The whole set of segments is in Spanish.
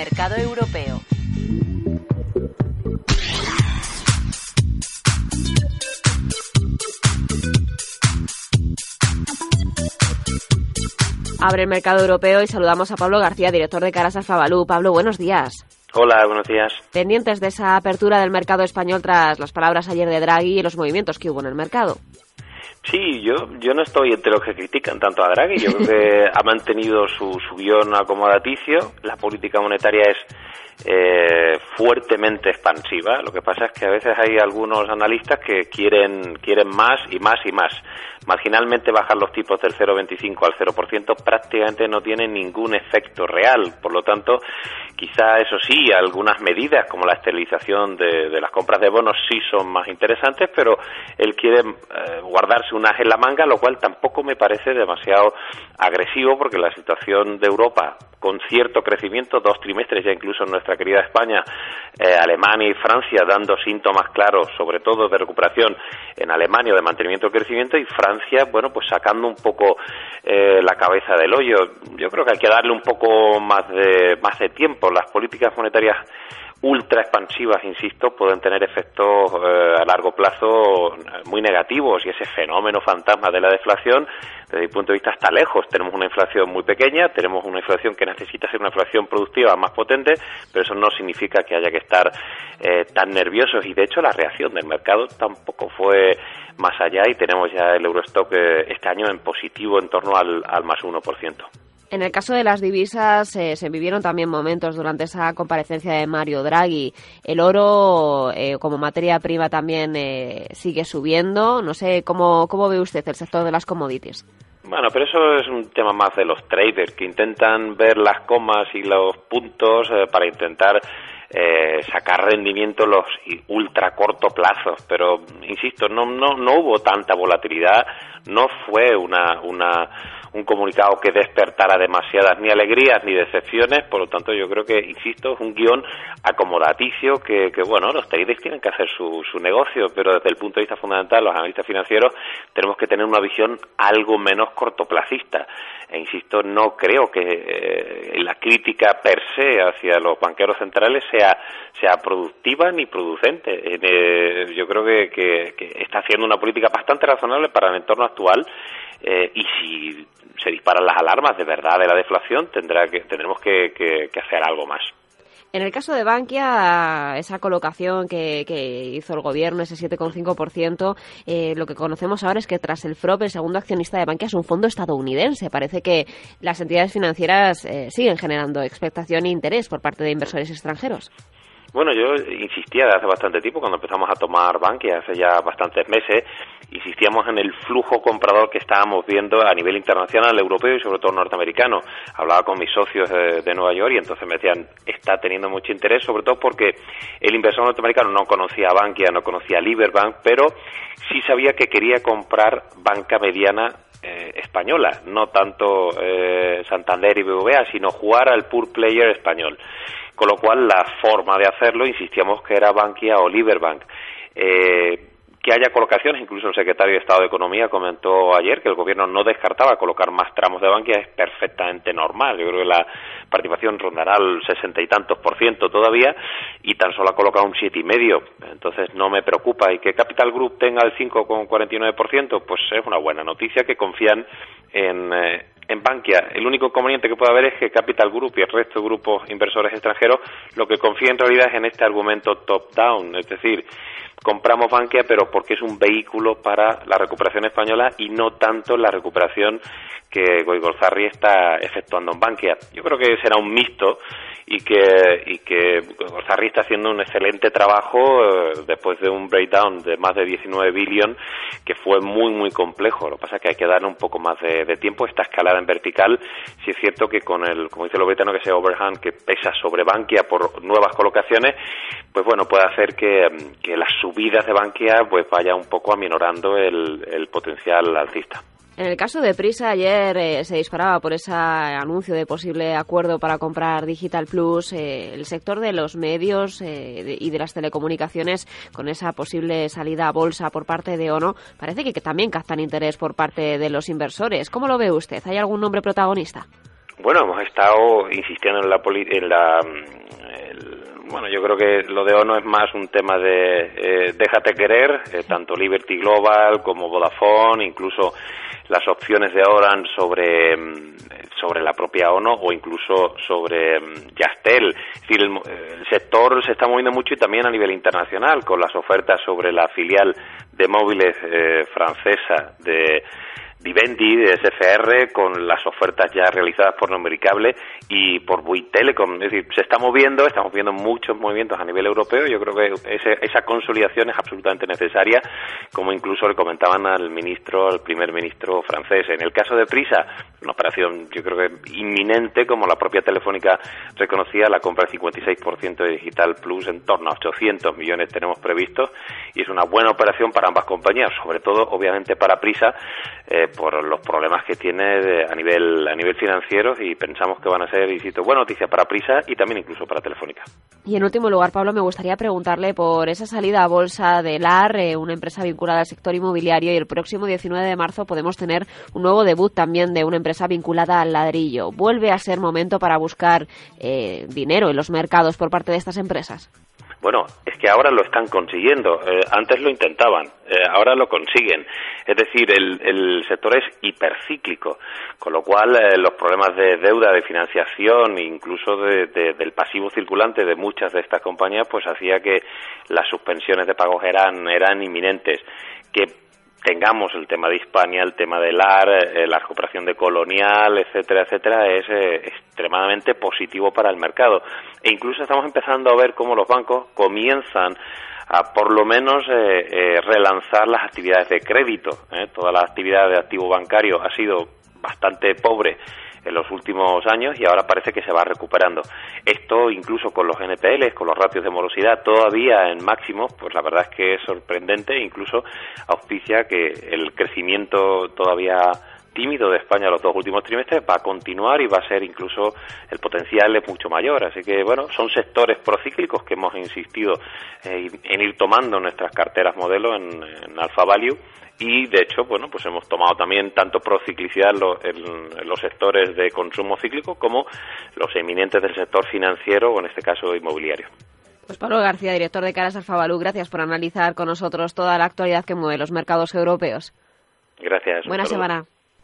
Mercado europeo. Abre el mercado europeo y saludamos a Pablo García, director de Caras Alfabalú. Pablo, buenos días. Hola, buenos días. Pendientes de esa apertura del mercado español tras las palabras ayer de Draghi y los movimientos que hubo en el mercado. Sí, yo, yo no estoy entre los que critican tanto a Draghi. Yo creo que ha mantenido su, su guion acomodaticio. La política monetaria es eh, fuertemente expansiva. Lo que pasa es que a veces hay algunos analistas que quieren, quieren más y más y más. Marginalmente bajar los tipos del 0,25 al 0% prácticamente no tiene ningún efecto real. Por lo tanto, quizá eso sí, algunas medidas como la esterilización de, de las compras de bonos sí son más interesantes, pero él quiere eh, guardarse un as en la manga, lo cual tampoco me parece demasiado agresivo porque la situación de Europa con cierto crecimiento, dos trimestres ya incluso en nuestra querida España, eh, Alemania y Francia dando síntomas claros, sobre todo de recuperación en Alemania de mantenimiento del crecimiento y Francia, bueno, pues sacando un poco eh, la cabeza del hoyo. Yo creo que hay que darle un poco más de, más de tiempo. Las políticas monetarias ultra expansivas, insisto, pueden tener efectos eh, a largo plazo muy negativos y ese fenómeno fantasma de la deflación, desde mi punto de vista, está lejos. Tenemos una inflación muy pequeña, tenemos una inflación que necesita ser una inflación productiva más potente, pero eso no significa que haya que estar eh, tan nerviosos y, de hecho, la reacción del mercado tampoco fue más allá y tenemos ya el Eurostock eh, este año en positivo en torno al, al más 1%. En el caso de las divisas, eh, se vivieron también momentos durante esa comparecencia de Mario Draghi. El oro, eh, como materia prima, también eh, sigue subiendo. No sé, ¿cómo, ¿cómo ve usted el sector de las commodities? Bueno, pero eso es un tema más de los traders que intentan ver las comas y los puntos para intentar eh, sacar rendimiento los ultra corto plazos, pero insisto, no, no, no hubo tanta volatilidad, no fue una, una, un comunicado que despertara demasiadas ni alegrías ni decepciones, por lo tanto yo creo que, insisto, es un guion acomodaticio que, bueno, los traders tienen que hacer su, su negocio, pero desde el punto de vista fundamental, los analistas financieros tenemos que tener una visión algo menos cortoplacista. E insisto, no creo que eh, la crítica per se hacia los banqueros centrales sea, sea productiva ni producente. Eh, yo creo que, que, está haciendo una política bastante razonable para el entorno actual eh, y si se disparan las alarmas de verdad de la deflación, tendrá que, tendremos que, que hacer algo más. En el caso de Bankia, esa colocación que, que hizo el gobierno, ese 7,5%, eh, lo que conocemos ahora es que tras el FROP, el segundo accionista de Bankia es un fondo estadounidense. Parece que las entidades financieras eh, siguen generando expectación e interés por parte de inversores extranjeros. Bueno, yo insistía desde hace bastante tiempo, cuando empezamos a tomar Bankia, hace ya bastantes meses, insistíamos en el flujo comprador que estábamos viendo a nivel internacional, europeo y sobre todo norteamericano. Hablaba con mis socios de, Nueva York y entonces me decían, está teniendo mucho interés, sobre todo porque el inversor norteamericano no conocía Bankia, no conocía Liberbank, pero sí sabía que quería comprar banca mediana eh, española, no tanto eh, Santander y BBVA, sino jugar al pure player español con lo cual la forma de hacerlo insistíamos que era Bankia o Liberbank. Eh, que haya colocaciones, incluso el secretario de Estado de Economía comentó ayer que el gobierno no descartaba colocar más tramos de Bankia, es perfectamente normal. Yo creo que la participación rondará el sesenta y tantos por ciento todavía y tan solo ha colocado un siete y medio. Entonces no me preocupa. Y que Capital Group tenga el 5,49%, pues es una buena noticia que confían en, eh, en Bankia. El único inconveniente que puede haber es que Capital Group y el resto de grupos inversores extranjeros lo que confían en realidad es en este argumento top-down, es decir, compramos Bankia, pero porque es un vehículo para la recuperación española y no tanto la recuperación que Goigolzarri está efectuando en Bankia. Yo creo que será un mixto y que, y que está haciendo un excelente trabajo eh, después de un breakdown de más de 19 billion que fue muy, muy complejo. Lo que pasa es que hay que darle un poco más de, tiempo. Esta escalada en vertical, si es cierto que con el, como dice lo británico, que ese overhand que pesa sobre Bankia por nuevas colocaciones, pues bueno, puede hacer que, que las subidas de Bankia pues vaya un poco aminorando el, el potencial alcista. En el caso de Prisa, ayer eh, se disparaba por ese anuncio de posible acuerdo para comprar Digital Plus. Eh, el sector de los medios eh, y de las telecomunicaciones, con esa posible salida a bolsa por parte de ONO, parece que, también captan interés por parte de los inversores. ¿Cómo lo ve usted? ¿Hay algún nombre protagonista? Bueno, hemos estado insistiendo en la, en la mm, bueno, yo creo que lo de ONO es más un tema de déjate querer, tanto Liberty Global como Vodafone, incluso las opciones de Orange sobre, mm, sobre la propia ONU o incluso sobre mm, Yastel. Es decir, el, sector se está moviendo mucho y también a nivel internacional con las ofertas sobre la filial de móviles eh, francesa de Vivendi de SFR con las ofertas ya realizadas por Numericable y por Bouygues Telecom. Es decir, se está moviendo, estamos viendo muchos movimientos a nivel europeo. Yo creo que esa consolidación es absolutamente necesaria, como incluso le comentaban al ministro, al primer ministro francés. En el caso de Prisa, una operación yo creo que inminente, como la propia Telefónica reconocía, la compra del 56% de Digital Plus en torno a 800 millones tenemos previstos y es una buena operación para ambas compañías, sobre todo obviamente para Prisa. Eh, por los problemas que tiene a nivel a nivel financiero y pensamos que van a ser, insisto, buena noticia para Prisa y también incluso para Telefónica. Y en último lugar, Pablo, me gustaría preguntarle por esa salida a bolsa de LAR, eh, una empresa vinculada al sector inmobiliario, y el próximo 19 de marzo podemos tener un nuevo debut también de una empresa vinculada al ladrillo. ¿Vuelve a ser momento para buscar eh, dinero en los mercados por parte de estas empresas? Bueno, es que ahora lo están consiguiendo. Eh, antes lo intentaban, eh, ahora lo consiguen. Es decir, el, sector es hipercíclico, con lo cual eh, los problemas de deuda, de financiación, incluso del pasivo circulante de muchas de estas compañías, pues hacía que las suspensiones de pagos eran, eran inminentes. Que tengamos el tema de Hispania, el tema del AR, eh, la recuperación de Colonial, etcétera, etcétera, es eh, extremadamente positivo para el mercado. E incluso estamos empezando a ver cómo los bancos comienzan a por lo menos eh, relanzar las actividades de crédito. Toda la actividad de activo bancario ha sido bastante pobre en los últimos años y ahora parece que se va recuperando. Esto incluso con los NPLs, con los ratios de morosidad todavía en máximos, pues la verdad es que es sorprendente incluso auspicia que el crecimiento todavía tímido de España los dos últimos trimestres va a continuar y va a ser incluso el potencial es mucho mayor. Así que, bueno, son sectores procíclicos que hemos insistido en ir tomando nuestras carteras modelo en, en Alpha Value y de hecho, bueno, pues hemos tomado también tanto prociclicidad en, los sectores de consumo cíclico como los eminentes del sector financiero o en este caso inmobiliario. Pues Pablo García, director de Caras Alfabalú, gracias por analizar con nosotros toda la actualidad que mueve los mercados europeos. Gracias. Buena semana.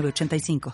85